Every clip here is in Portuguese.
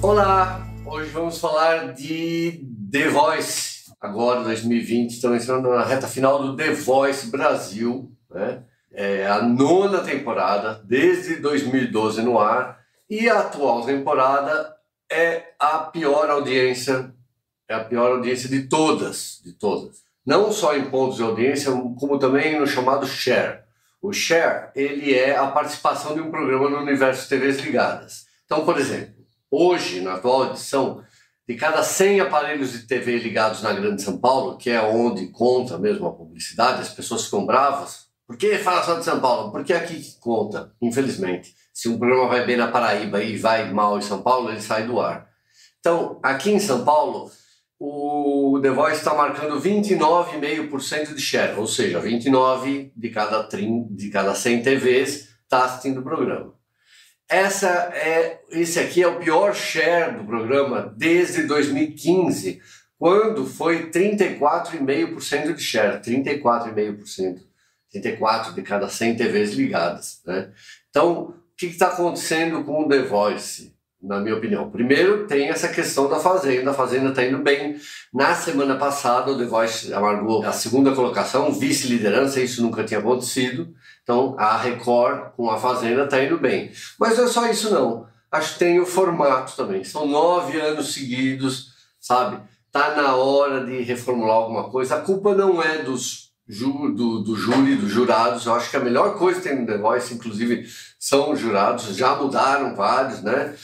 Olá, hoje vamos falar de The Voice. Agora, 2020, estamos entrando na reta final do The Voice Brasil, né? É a nona temporada, desde 2012 no ar, e a atual temporada é a pior audiência, é a pior audiência de todas, de todas. Não só em pontos de audiência, como também no chamado share. O share, ele é a participação de um programa no universo TVs ligadas. Então, por exemplo, hoje, na atual edição, de cada 100 aparelhos de TV ligados na Grande São Paulo, que é onde conta mesmo a publicidade, as pessoas ficam bravas. Por que fala só de São Paulo? Porque é aqui que conta, infelizmente. Se um programa vai bem na Paraíba e vai mal em São Paulo, ele sai do ar. Então, aqui em São Paulo, o The Voice está marcando 29,5% de share, ou seja, 29 de cada, 30, de cada 100 TVs está assistindo o programa. Essa é, esse aqui é o pior share do programa desde 2015, quando foi 34,5% de share, 34,5%, 34 de cada 100 TVs ligadas. Né? Então, o que está acontecendo com o The Voice? Na minha opinião. Primeiro, tem essa questão da Fazenda. A Fazenda está indo bem. Na semana passada, o The Voice amargou a segunda colocação, vice-liderança, isso nunca tinha acontecido. Então, a Record com a Fazenda está indo bem. Mas não é só isso, não. Acho que tem o formato também. São nove anos seguidos, sabe? Tá na hora de reformular alguma coisa. A culpa não é dos ju, do, do júri, dos jurados. Eu acho que a melhor coisa que tem no The Voice, inclusive, são os jurados. Já mudaram vários, né?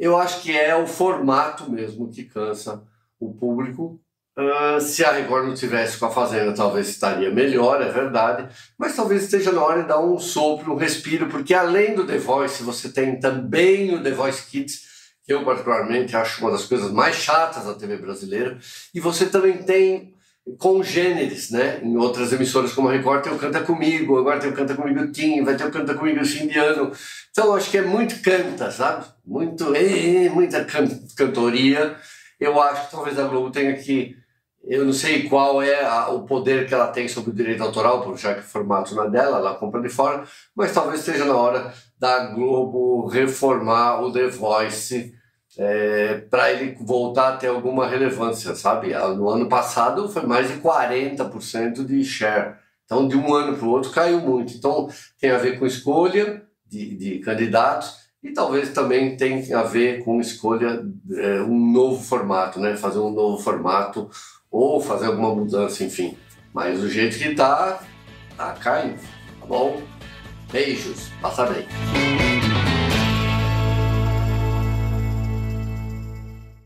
Eu acho que é o formato mesmo que cansa o público. Uh, se a Record não tivesse com a Fazenda, talvez estaria melhor, é verdade. Mas talvez esteja na hora de dar um sopro, um respiro, porque além do The Voice, você tem também o The Voice Kids, que eu particularmente acho uma das coisas mais chatas da TV brasileira. E você também tem congêneres, né? Em outras emissoras como a Record tem o Canta Comigo, agora tem o Canta Comigo Tim, vai ter o Canta Comigo Fim de Ano. Então acho que é muito canta, sabe? Muito, é, muita can, cantoria. Eu acho que talvez a Globo tenha que, eu não sei qual é a, o poder que ela tem sobre o direito autoral, já que o formato não é dela, ela compra de fora, mas talvez esteja na hora da Globo reformar o The Voice é, para ele voltar a ter alguma relevância, sabe? Ah, no ano passado foi mais de 40% de share. Então, de um ano para o outro caiu muito. Então, tem a ver com escolha de, de candidatos e talvez também tenha a ver com escolha é, um novo formato, né? Fazer um novo formato ou fazer alguma mudança, enfim. Mas o jeito que tá, tá caindo, tá bom? Beijos, passa bem.